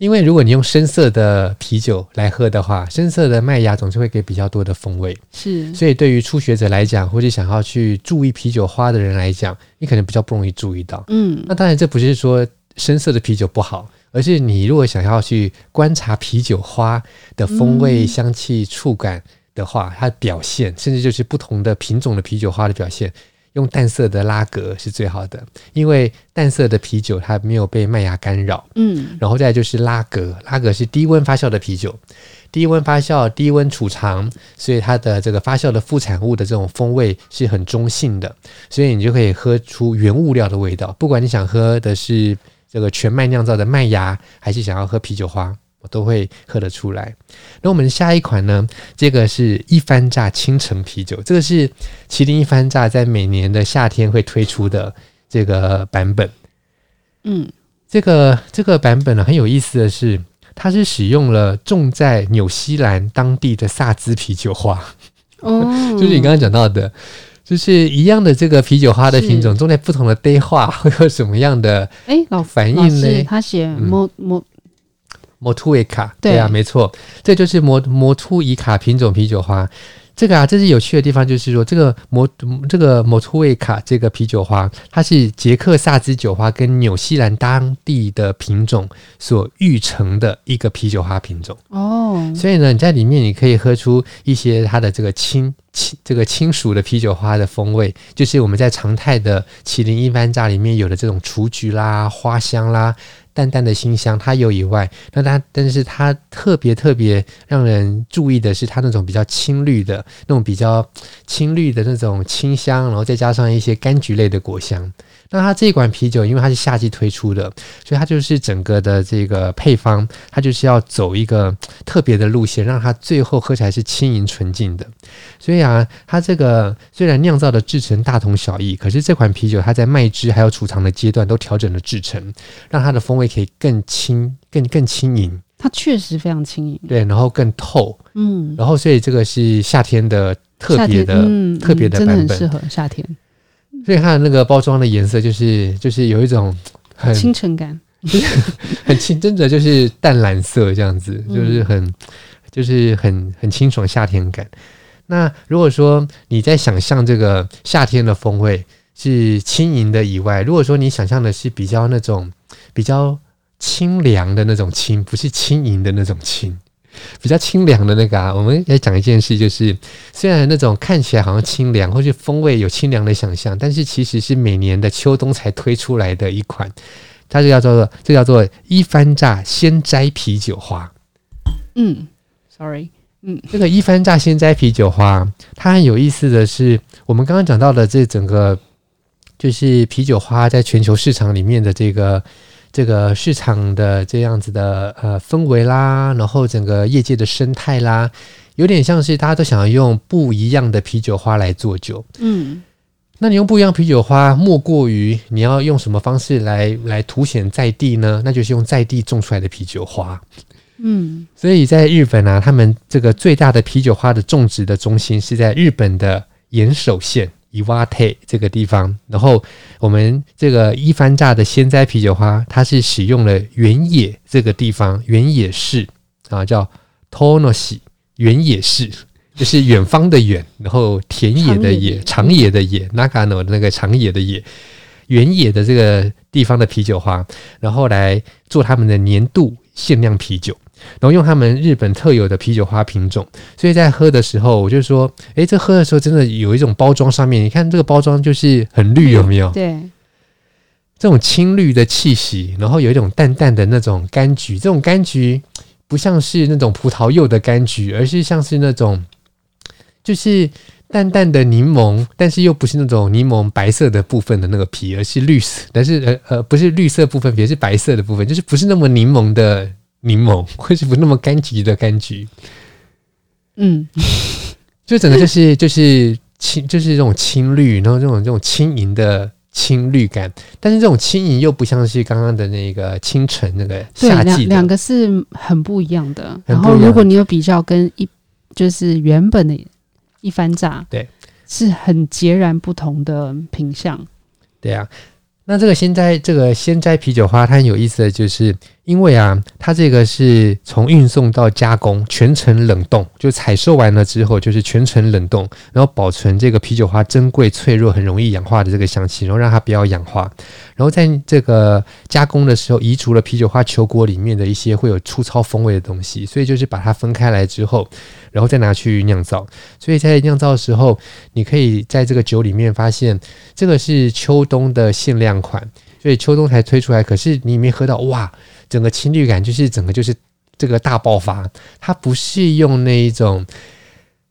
因为如果你用深色的啤酒来喝的话，深色的麦芽总是会给比较多的风味。是，所以对于初学者来讲，或者想要去注意啤酒花的人来讲，你可能比较不容易注意到。嗯，那当然这不是说。深色的啤酒不好，而是你如果想要去观察啤酒花的风味、香气、触感的话，它的表现，甚至就是不同的品种的啤酒花的表现，用淡色的拉格是最好的，因为淡色的啤酒它没有被麦芽干扰。嗯，然后再就是拉格，拉格是低温发酵的啤酒，低温发酵、低温储藏，所以它的这个发酵的副产物的这种风味是很中性的，所以你就可以喝出原物料的味道，不管你想喝的是。这个全麦酿造的麦芽，还是想要喝啤酒花，我都会喝得出来。那我们下一款呢？这个是一番榨青橙啤酒，这个是麒麟一番榨在每年的夏天会推出的这个版本。嗯，这个这个版本呢，很有意思的是，它是使用了种在纽西兰当地的萨兹啤酒花。哦，就是你刚刚讲到的。就是一样的这个啤酒花的品种，种在不同的地化会有什么样的哎老反应呢？他写摩摩摩图维卡，对啊，没错，这就是摩摩图伊卡品种啤酒花。这个啊，这是有趣的地方，就是说这个摩这个摩图维卡这个啤酒花，它是捷克萨兹酒花跟纽西兰当地的品种所育成的一个啤酒花品种哦。所以呢，你在里面你可以喝出一些它的这个青。青这个清熟的啤酒花的风味，就是我们在常态的麒麟一番榨里面有的这种雏菊啦、花香啦、淡淡的辛香，它有以外，那它但是它特别特别让人注意的是它那种比较青绿的那种比较青绿的那种清香，然后再加上一些柑橘类的果香。那它这一款啤酒，因为它是夏季推出的，所以它就是整个的这个配方，它就是要走一个特别的路线，让它最后喝起来是轻盈纯净的。所以啊，它这个虽然酿造的制成大同小异，可是这款啤酒它在麦汁还有储藏的阶段都调整了制成，让它的风味可以更轻、更更轻盈。它确实非常轻盈，对，然后更透，嗯，然后所以这个是夏天的特别的、嗯、特别的版本，真的很适合夏天。所以它的那个包装的颜色就是就是有一种很清纯感，很清，真的就是淡蓝色这样子，就是很就是很很清爽夏天感。那如果说你在想象这个夏天的风味是轻盈的以外，如果说你想象的是比较那种比较清凉的那种清，不是轻盈的那种清。比较清凉的那个啊，我们来讲一件事，就是虽然那种看起来好像清凉，或是风味有清凉的想象，但是其实是每年的秋冬才推出来的一款，它就叫做这叫做一番榨鲜摘啤酒花。嗯，sorry，嗯，这个一番榨鲜摘啤酒花，它很有意思的是，我们刚刚讲到的这整个就是啤酒花在全球市场里面的这个。这个市场的这样子的呃氛围啦，然后整个业界的生态啦，有点像是大家都想要用不一样的啤酒花来做酒。嗯，那你用不一样啤酒花，莫过于你要用什么方式来来凸显在地呢？那就是用在地种出来的啤酒花。嗯，所以在日本啊，他们这个最大的啤酒花的种植的中心是在日本的岩手县伊瓦特这个地方。然后我们这个一番榨的鲜摘啤酒花，它是使用了原野这个地方原野市啊，叫 Tonoshi 原野市。就是远方的远，然后田野的野，长野的野，Nagano 的那个长野的野，原野的这个地方的啤酒花，然后来做他们的年度限量啤酒，然后用他们日本特有的啤酒花品种，所以在喝的时候，我就说，诶，这喝的时候真的有一种包装上面，你看这个包装就是很绿，有没有？对，这种青绿的气息，然后有一种淡淡的那种柑橘，这种柑橘不像是那种葡萄柚的柑橘，而是像是那种。就是淡淡的柠檬，但是又不是那种柠檬白色的部分的那个皮，而是绿色，但是呃呃不是绿色部分，也是白色的部分，就是不是那么柠檬的柠檬，或是不那么柑橘的柑橘。嗯，就整个就是就是青，就是这种青绿，然后这种这种轻盈的青绿感，但是这种轻盈又不像是刚刚的那个清晨那个夏季，两个是很不一样的。然后如果你有比较跟一就是原本的。一番炸，对，是很截然不同的品相。对啊，那这个鲜摘这个鲜摘啤酒花，它很有意思的就是。因为啊，它这个是从运送到加工全程冷冻，就采收完了之后就是全程冷冻，然后保存这个啤酒花珍贵、脆弱、很容易氧化的这个香气，然后让它不要氧化。然后在这个加工的时候，移除了啤酒花球果里面的一些会有粗糙风味的东西，所以就是把它分开来之后，然后再拿去酿造。所以在酿造的时候，你可以在这个酒里面发现，这个是秋冬的限量款，所以秋冬才推出来。可是你没喝到哇！整个清绿感就是整个就是这个大爆发，它不是用那一种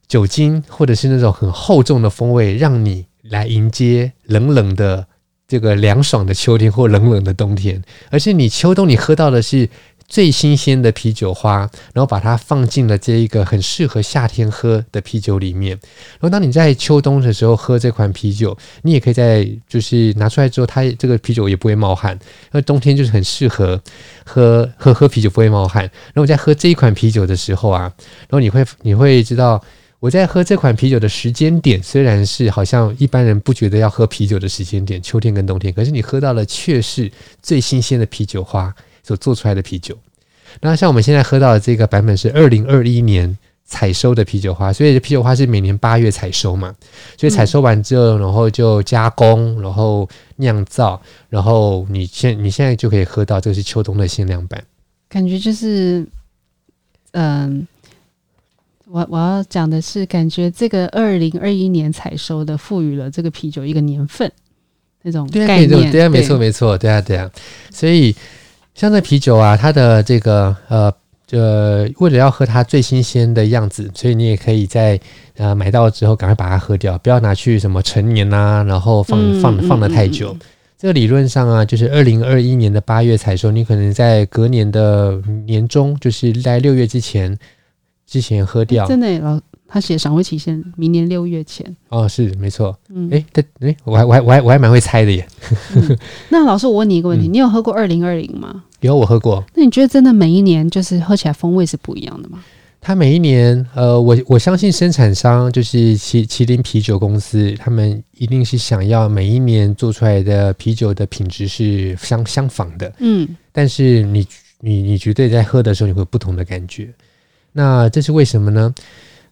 酒精或者是那种很厚重的风味让你来迎接冷冷的这个凉爽的秋天或冷冷的冬天，而是你秋冬你喝到的是。最新鲜的啤酒花，然后把它放进了这一个很适合夏天喝的啤酒里面。然后当你在秋冬的时候喝这款啤酒，你也可以在就是拿出来之后，它这个啤酒也不会冒汗。因为冬天就是很适合喝喝喝啤酒不会冒汗。然后我在喝这一款啤酒的时候啊，然后你会你会知道我在喝这款啤酒的时间点，虽然是好像一般人不觉得要喝啤酒的时间点，秋天跟冬天，可是你喝到的却是最新鲜的啤酒花。所做出来的啤酒，那像我们现在喝到的这个版本是二零二一年采收的啤酒花，所以啤酒花是每年八月采收嘛，所以采收完之后，然后就加工，然后酿造，然后你现你现在就可以喝到这个是秋冬的限量版，感觉就是，嗯，我我要讲的是，感觉这个二零二一年采收的，赋予了这个啤酒一个年份那种概念，对啊，没错没错，对啊对啊，所以。像这啤酒啊，它的这个呃，呃，为了要喝它最新鲜的样子，所以你也可以在呃买到之后赶快把它喝掉，不要拿去什么陈年啊，然后放放放的太久。嗯嗯嗯、这个理论上啊，就是二零二一年的八月采收，你可能在隔年的年中，就是在六月之前之前喝掉。真的老。他写赏味期限明年六月前哦，是没错，嗯，哎，对，哎，我还我还我还我还蛮会猜的耶。嗯、那老师，我问你一个问题，嗯、你有喝过二零二零吗？有，我喝过。那你觉得真的每一年就是喝起来风味是不一样的吗？他每一年，呃，我我相信生产商就是麒麒麟啤酒公司，他们一定是想要每一年做出来的啤酒的品质是相相仿的，嗯。但是你你你绝对在喝的时候你会有不同的感觉，那这是为什么呢？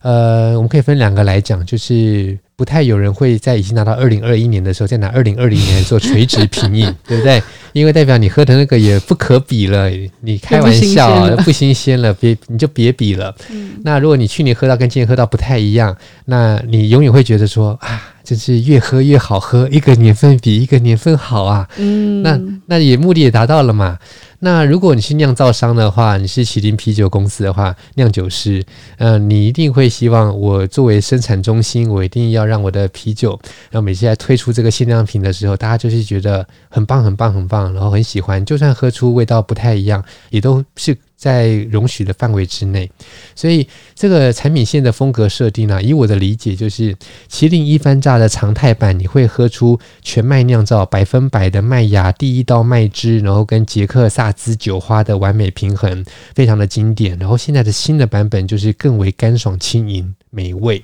呃，我们可以分两个来讲，就是不太有人会在已经拿到二零二一年的时候，再拿二零二零年做垂直品饮，对不对？因为代表你喝的那个也不可比了，你开玩笑不新鲜了，别你就别比了。嗯、那如果你去年喝到跟今年喝到不太一样，那你永远会觉得说啊，真是越喝越好喝，一个年份比一个年份好啊。嗯，那那也目的也达到了嘛。那如果你是酿造商的话，你是麒麟啤酒公司的话，酿酒师，嗯、呃，你一定会希望我作为生产中心，我一定要让我的啤酒，然后每次在推出这个限量品的时候，大家就是觉得很棒、很棒、很棒，然后很喜欢，就算喝出味道不太一样，也都是在容许的范围之内。所以这个产品线的风格设定呢、以我的理解就是，麒麟一番榨的常态版，你会喝出全麦酿造百分百的麦芽第一道麦汁，然后跟捷克萨兹酒花的完美平衡，非常的经典。然后现在的新的版本就是更为干爽轻盈美味。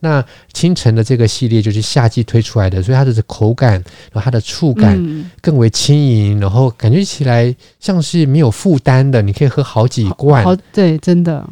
那清晨的这个系列就是夏季推出来的，所以它的口感，然后它的触感更为轻盈，嗯、然后感觉起来像是没有负担的，你可以喝好几罐。好，对，真的。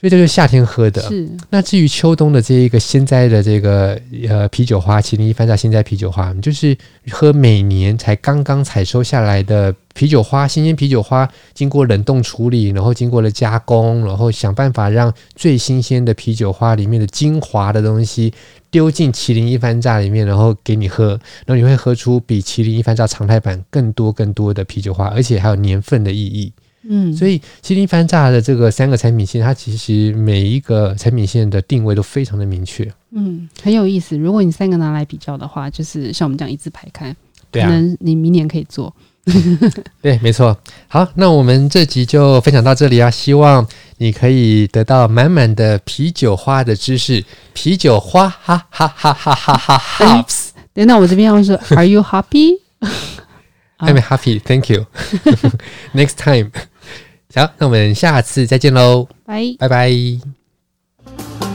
所以这就是夏天喝的。是。那至于秋冬的这一个鲜摘的这个呃啤酒花，麒麟一番榨鲜摘啤酒花，就是喝每年才刚刚采收下来的啤酒花，新鲜啤酒花经过冷冻处理，然后经过了加工，然后想办法让最新鲜的啤酒花里面的精华的东西丢进麒麟一番榨里面，然后给你喝，然后你会喝出比麒麟一番榨常态版更多更多的啤酒花，而且还有年份的意义。嗯，所以麒麟翻炸的这个三个产品线，它其实每一个产品线的定位都非常的明确。嗯，很有意思。如果你三个拿来比较的话，就是像我们这样一字排开，对啊，可能你明年可以做。对，没错。好，那我们这集就分享到这里啊，希望你可以得到满满的啤酒花的知识。啤酒花，哈哈哈哈哈哈哈。等等，我这边要说，Are you happy? I'm happy, thank you. Next time. 行那我们下次再见喽。拜拜。